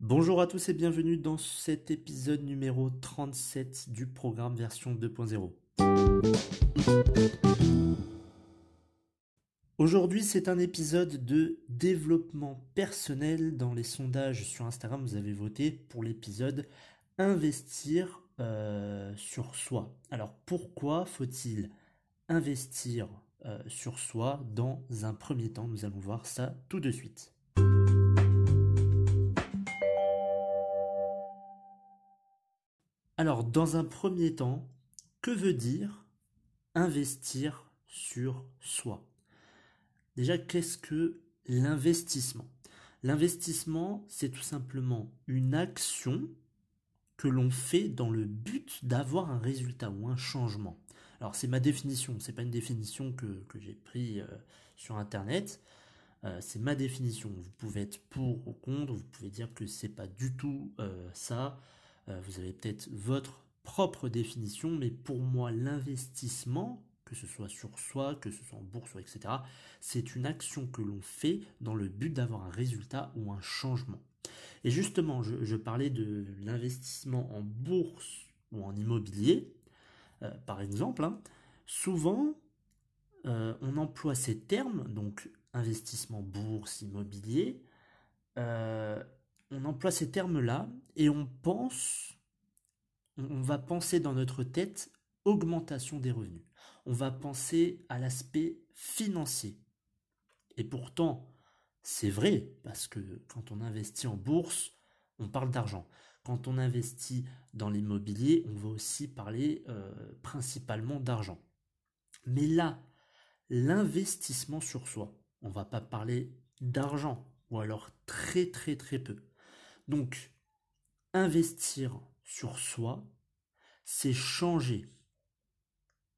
Bonjour à tous et bienvenue dans cet épisode numéro 37 du programme version 2.0. Aujourd'hui, c'est un épisode de développement personnel. Dans les sondages sur Instagram, vous avez voté pour l'épisode Investir euh, sur soi. Alors pourquoi faut-il investir euh, sur soi dans un premier temps Nous allons voir ça tout de suite. Alors, dans un premier temps, que veut dire investir sur soi? Déjà, qu'est-ce que l'investissement? L'investissement, c'est tout simplement une action que l'on fait dans le but d'avoir un résultat ou un changement. Alors c'est ma définition, c'est pas une définition que, j'ai pris euh, sur internet. Euh, c'est ma définition. Vous pouvez être pour ou contre, vous pouvez dire que c'est pas du tout euh, ça. vous avez peut-être votre propre définition, mais pour moi l'investissement, que ce soit sur soi, que ce soit en bourse, etc., c'est une action que l'on fait dans le but d'avoir un résultat ou un changement. Et justement, je, parlais de l'investissement en bourse ou en immobilier, euh, par exemple. Hein. souvent, euh, on emploie ces termes, donc investissement bourse, immobilier, euh, on emploie ces termes-là et on pense, on va penser dans notre tête augmentation des revenus on va penser à l'aspect financier. Et pourtant, c'est vrai, parce que quand on investit en bourse, on parle d'argent. Quand on investit dans l'immobilier, on va aussi parler euh, principalement d'argent. Mais là, l'investissement sur soi, on va pas parler d'argent, ou alors très très très peu. Donc, investir sur soi, c'est changer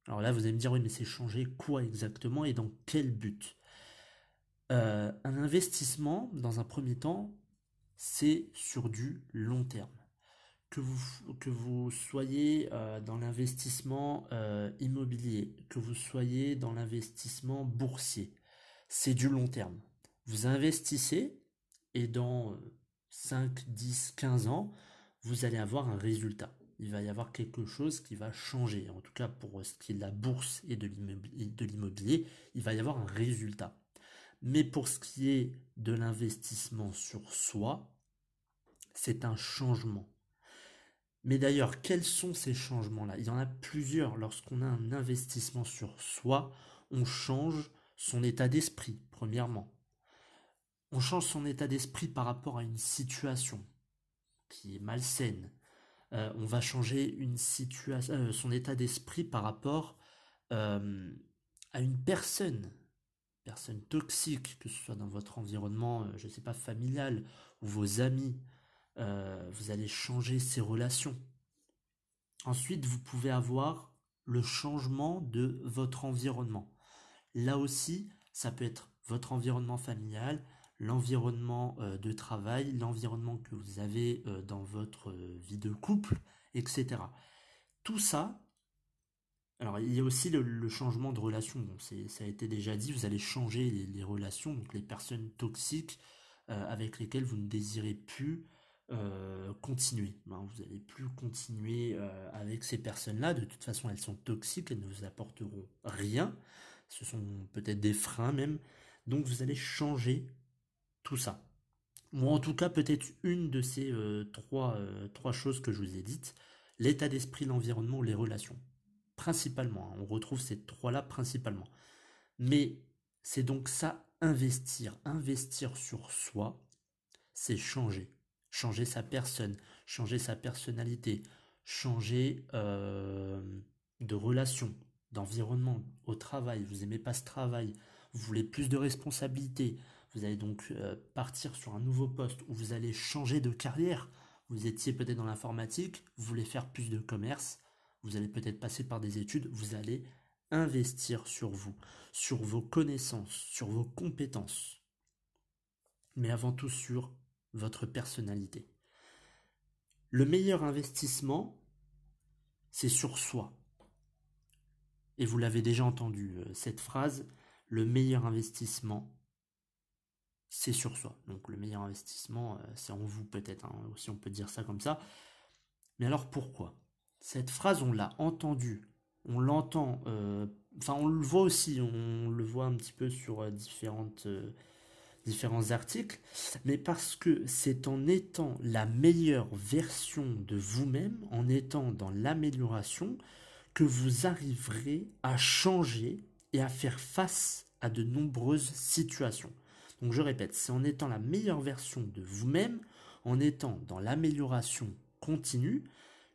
alors là, vous allez me dire, oui, mais c'est changer quoi exactement et dans quel but? Euh, Un investissement, dans un premier temps, c'est sur du long terme. Que vous, que vous soyez euh, dans l'investissement euh, immobilier, que vous soyez dans l'investissement boursier, c'est du long terme. Vous investissez et dans 5, 10, 15 ans, vous allez avoir un résultat il va y avoir quelque chose qui va changer. En tout cas, pour ce qui est de la bourse et de l'immobilier, il va y avoir un résultat. Mais pour ce qui est de l'investissement sur soi, c'est un changement. Mais d'ailleurs, quels sont ces changements-là? Il y en a plusieurs. Lorsqu'on a un investissement sur soi, on change son état d'esprit, premièrement. On change son état d'esprit par rapport à une situation qui est malsaine, euh, on va changer euh, son état d'esprit par rapport euh, à une personne, personne toxique, que ce soit dans votre environnement, je ne sais pas, familial ou vos amis. Vous allez changer ces relations. Ensuite, vous pouvez avoir le changement de votre environnement. Là aussi, ça peut être votre environnement familial, l'environnement euh, de travail, l'environnement que vous avez euh, dans votre euh, vie de couple, etc. Tout ça, alors il y a aussi le, changement de relation, ça a été déjà dit, vous allez changer les, relations, donc les personnes toxiques avec lesquelles vous ne désirez plus continuer. Ben, vous n'allez plus continuer avec ces personnes-là, de toute façon elles sont toxiques, elles ne vous apporteront rien, ce sont peut-être des freins même, donc vous allez changer tout ça. Ou en tout cas peut-être une de ces euh, trois, euh, trois choses que je vous ai dites, l'état d'esprit, l'environnement les relations. Principalement, hein. on retrouve ces trois-là principalement. Mais c'est donc ça, investir. Investir sur soi, c'est changer. Changer sa personne, changer sa personnalité, changer euh, de relation, d'environnement au travail, vous n'aimez pas ce travail, vous voulez plus de responsabilités, vous allez donc euh, partir sur un nouveau poste où vous allez changer de carrière, vous étiez peut-être dans l'informatique, vous voulez faire plus de commerce, vous allez peut-être passer par des études, vous allez investir sur vous, sur vos connaissances, sur vos compétences, mais avant tout sur votre personnalité. Le meilleur investissement, c'est sur soi. Et vous l'avez déjà entendu, euh, cette phrase, le meilleur investissement, c'est sur soi. Donc le meilleur investissement, euh, c'est en vous peut-être, hein, si on peut dire ça comme ça. Mais alors pourquoi? Cette phrase, on l'a entendue, on l'entend, euh, enfin on le voit aussi, on le voit un petit peu sur différentes différents articles, mais parce que c'est en étant la meilleure version de vous-même, en étant dans l'amélioration, que vous arriverez à changer et à faire face à de nombreuses situations. Donc je répète, c'est en étant la meilleure version de vous-même, en étant dans l'amélioration continue,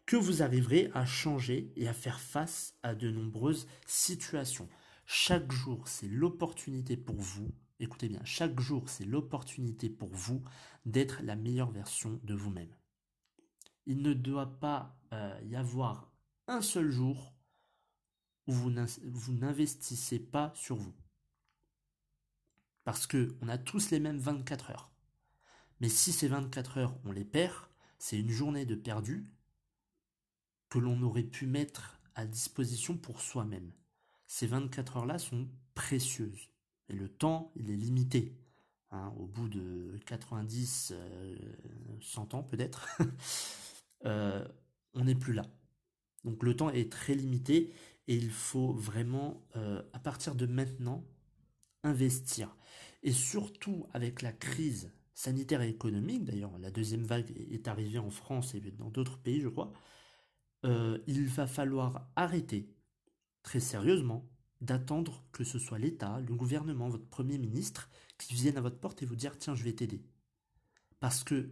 que vous arriverez à changer et à faire face à de nombreuses situations. Chaque jour, c'est l'opportunité pour vous Écoutez bien, chaque jour, c'est l'opportunité pour vous d'être la meilleure version de vous-même. Il ne doit pas euh, y avoir un seul jour où vous n'investissez pas sur vous. Parce qu'on a tous les mêmes 24 heures. Mais si ces 24 heures, on les perd, c'est une journée de perdu que l'on aurait pu mettre à disposition pour soi-même. Ces 24 heures-là sont précieuses. Et le temps, il est limité. Hein, au bout de 90, 100 euh, ans peut-être, euh, on n'est plus là. Donc le temps est très limité et il faut vraiment, euh, à partir de maintenant, investir. Et surtout avec la crise sanitaire et économique, d'ailleurs la deuxième vague est arrivée en France et dans d'autres pays, je crois, il va falloir arrêter très sérieusement d'attendre que ce soit l'État, le gouvernement, votre Premier ministre qui vienne à votre porte et vous dire tiens je vais t'aider. Parce que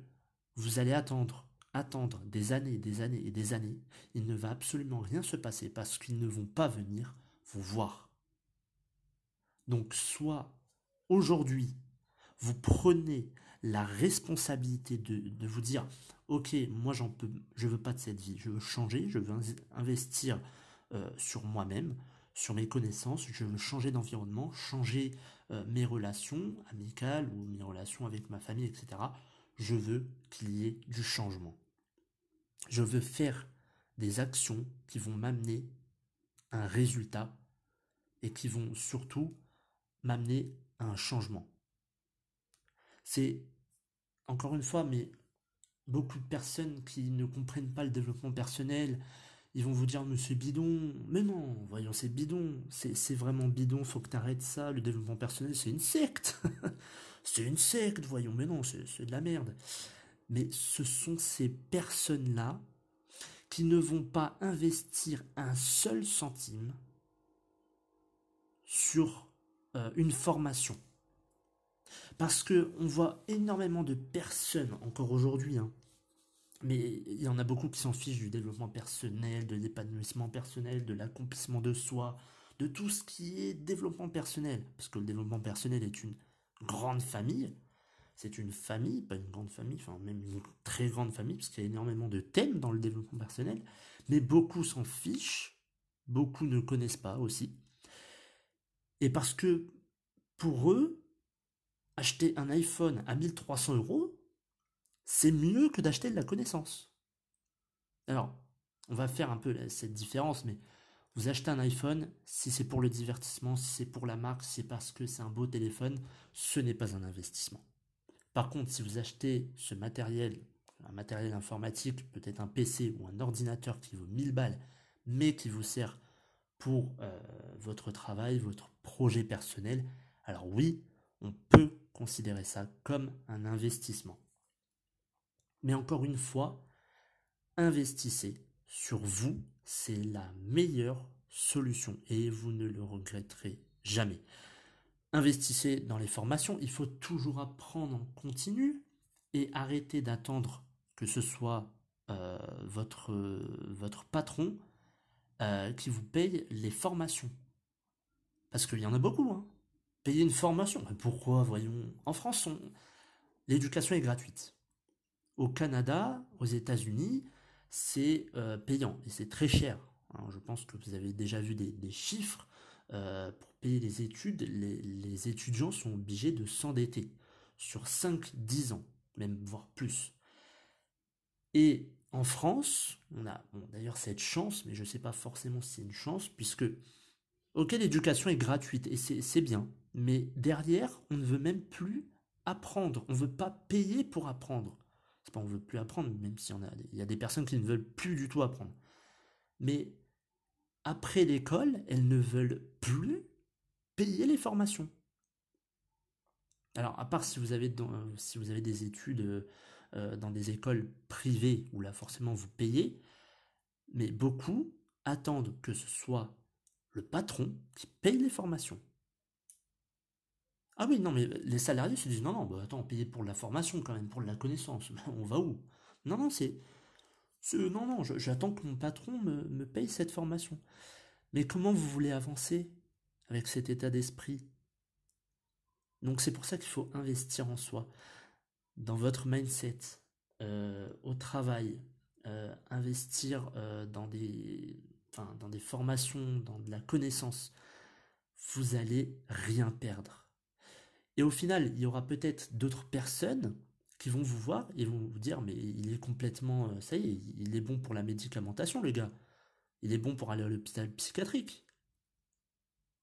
vous allez attendre, attendre des années, des années et des années, il ne va absolument rien se passer parce qu'ils ne vont pas venir vous voir. Donc soit aujourd'hui, vous prenez la responsabilité de, vous dire ok moi j'en peux je veux pas de cette vie je veux changer je veux investir euh, sur moi-même sur mes connaissances, je veux changer d'environnement, changer euh, mes relations amicales ou mes relations avec ma famille, etc. Je veux qu'il y ait du changement. Je veux faire des actions qui vont m'amener un résultat et qui vont surtout m'amener à un changement. C'est, encore une fois, mais beaucoup de personnes qui ne comprennent pas le développement personnel, ils vont vous dire, mais c'est bidon. Mais non, voyons, c'est bidon. C'est vraiment bidon, faut que tu arrêtes ça. Le développement personnel, c'est une secte. c'est une secte, voyons, mais non, c'est de la merde. Mais ce sont ces personnes-là qui ne vont pas investir un seul centime sur euh, une formation. Parce que on voit énormément de personnes, encore aujourd'hui, hein, mais il y en a beaucoup qui s'en fichent du développement personnel, de l'épanouissement personnel, de l'accomplissement de soi, de tout ce qui est développement personnel. Parce que le développement personnel est une grande famille. C'est une famille, pas une grande famille, enfin même une très grande famille, parce qu'il y a énormément de thèmes dans le développement personnel. Mais beaucoup s'en fichent, beaucoup ne connaissent pas aussi. Et parce que pour eux, acheter un iPhone à 1300 euros, c'est mieux que d'acheter de la connaissance. Alors, on va faire un peu cette différence, mais vous achetez un iPhone, si c'est pour le divertissement, si c'est pour la marque, si c'est parce que c'est un beau téléphone, ce n'est pas un investissement. Par contre, si vous achetez ce matériel, un matériel informatique, peut-être un PC ou un ordinateur qui vaut 1000 balles, mais qui vous sert pour euh, votre travail, votre projet personnel, alors oui, on peut considérer ça comme un investissement. Mais encore une fois, investissez sur vous, c'est la meilleure solution et vous ne le regretterez jamais. Investissez dans les formations, il faut toujours apprendre en continu et arrêter d'attendre que ce soit euh, votre, patron qui vous paye les formations. Parce qu'il y en a beaucoup, hein. Payer une formation. pourquoi, voyons En France, l'éducation est gratuite. Au Canada, aux États-Unis, c'est payant et c'est très cher. je pense que vous avez déjà vu des, chiffres. pour payer les études, les, les étudiants sont obligés de s'endetter sur 5-10 ans, même voire plus. Et en France, on a d'ailleurs cette chance, mais je ne sais pas forcément si c'est une chance, puisque, ok, l'éducation est gratuite, et c'est bien, mais derrière, on ne veut même plus apprendre, on ne veut pas payer pour apprendre. C'est pas on veut plus apprendre, même s'il y, a, il y a des personnes qui ne veulent plus du tout apprendre. Mais après l'école, elles ne veulent plus payer les formations. Alors, à part si vous avez, si vous avez des études euh, euh, dans des écoles privées où là forcément vous payez, mais beaucoup attendent que ce soit le patron qui paye les formations. Ah oui, non, mais les salariés se disent non, non, bah attends, payer pour la formation quand même, pour la connaissance, on va où? Non, non, c'est. Non, non, j'attends que mon patron me, me paye cette formation. Mais comment vous voulez avancer avec cet état d'esprit? Donc c'est pour ça qu'il faut investir en soi, dans votre mindset, euh, au travail, euh, investir euh, dans, des, dans des formations, dans de la connaissance. Vous allez rien perdre. Et au final, il y aura peut-être d'autres personnes qui vont vous voir et vont vous dire mais il est complètement ça y est il est bon pour la médicamentation le gars il est bon pour aller à l'hôpital psychiatrique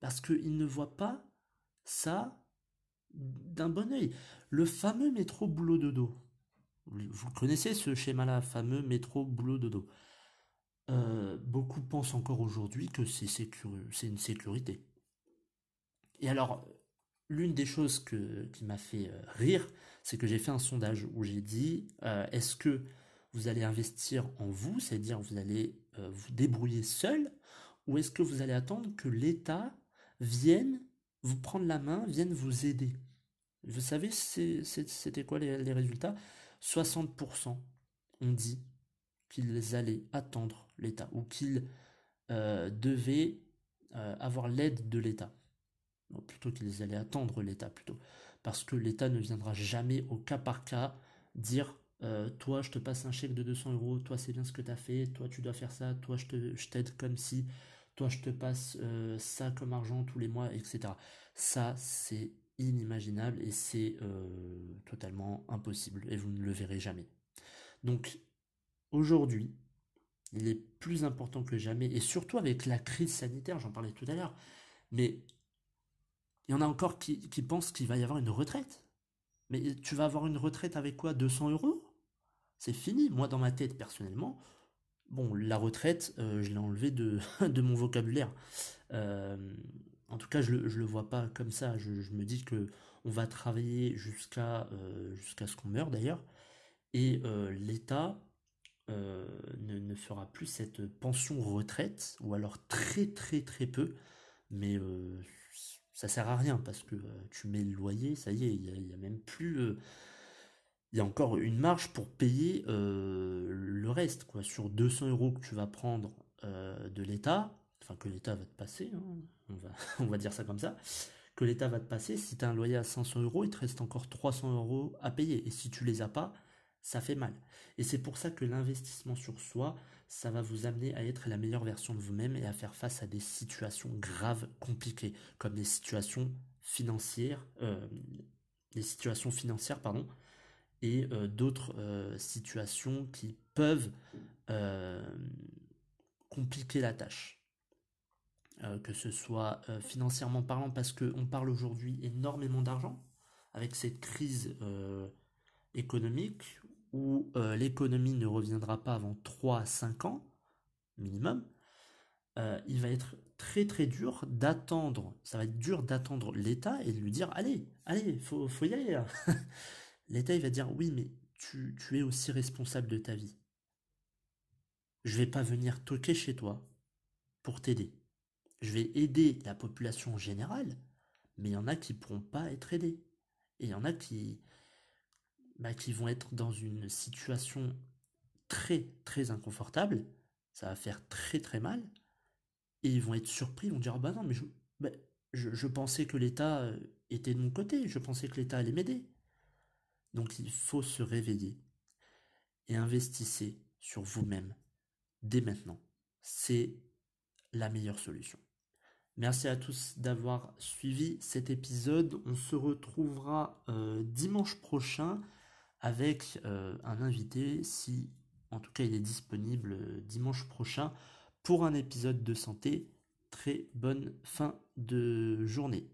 parce qu'il ne voit pas ça d'un bon oeil. Le fameux métro boulot dodo. Vous connaissez ce schéma-là, fameux métro boulot dodo. Euh, beaucoup pensent encore aujourd'hui que c'est une sécurité. Et alors, l'une des choses que, qui m'a fait euh, rire, c'est que j'ai fait un sondage où j'ai dit euh, est-ce que vous allez investir en vous, c'est-à-dire vous allez vous débrouiller seul, ou est-ce que vous allez attendre que l'État vienne vous prendre la main, viennent vous aider? Vous savez, c'était quoi les, résultats? 60% ont dit qu'ils allaient attendre l'État ou qu'ils euh, devaient euh, avoir l'aide de l'État. Plutôt qu'ils allaient attendre l'État, plutôt. Parce que l'État ne viendra jamais au cas par cas dire euh, toi je te passe un chèque de 200 euros, toi c'est bien ce que tu as fait, toi tu dois faire ça, toi je t'aide comme si toi je te passe euh, ça comme argent tous les mois, etc. Ça, c'est inimaginable et c'est euh, totalement impossible et vous ne le verrez jamais. Donc aujourd'hui, il est plus important que jamais et surtout avec la crise sanitaire, j'en parlais tout à l'heure, mais il y en a encore qui, pensent qu'il va y avoir une retraite. Mais tu vas avoir une retraite avec quoi? 200 euros? C'est fini. Moi, dans ma tête, personnellement, Bon, la retraite, euh, je l'ai enlevé de, mon vocabulaire. Euh, en tout cas, je ne le vois pas comme ça. Je, me dis que on va travailler jusqu'à euh, ce qu'on meure d'ailleurs. Et l'État ne, ne, fera plus cette pension retraite, ou alors très très très peu. Mais ça sert à rien parce que tu mets le loyer, ça y est, il n'y a, même plus il y a encore une marge pour payer euh, le reste. Quoi. Sur 200 euros que tu vas prendre euh, de l'État, enfin que l'État va te passer, hein, on, va, on va dire ça comme ça, que l'État va te passer, si tu as un loyer à 500 euros, il te reste encore 300 euros à payer. Et si tu les as pas, ça fait mal. Et c'est pour ça que l'investissement sur soi, ça va vous amener à être la meilleure version de vous-même et à faire face à des situations graves, compliquées, comme des situations financières, euh, des situations financières, pardon, et euh, d'autres euh, situations qui peuvent compliquer la tâche. que ce soit financièrement parlant, parce qu'on parle aujourd'hui énormément d'argent avec cette crise économique où l'économie ne reviendra pas avant 3 à 5 ans minimum, il va être très très dur d'attendre, ça va être dur d'attendre l'État et de lui dire allez, allez, faut, faut y aller. l'État il va dire oui, mais tu, es aussi responsable de ta vie. Je vais pas venir toquer chez toi pour t'aider. Je vais aider la population générale, mais il y en a qui pourront pas être aidés. Et il y en a qui, bah, qui vont être dans une situation très très inconfortable. Ça va faire très très mal. Et ils vont être surpris, ils vont dire, ah bah non, mais je, bah, je, pensais que l'État euh, était de mon côté, je pensais que l'État allait m'aider. Donc il faut se réveiller et investissez sur vous-même dès maintenant. C'est la meilleure solution. Merci à tous d'avoir suivi cet épisode. On se retrouvera euh, dimanche prochain avec euh, un invité, si en tout cas il est disponible euh, dimanche prochain, pour un épisode de santé. Très bonne fin de journée.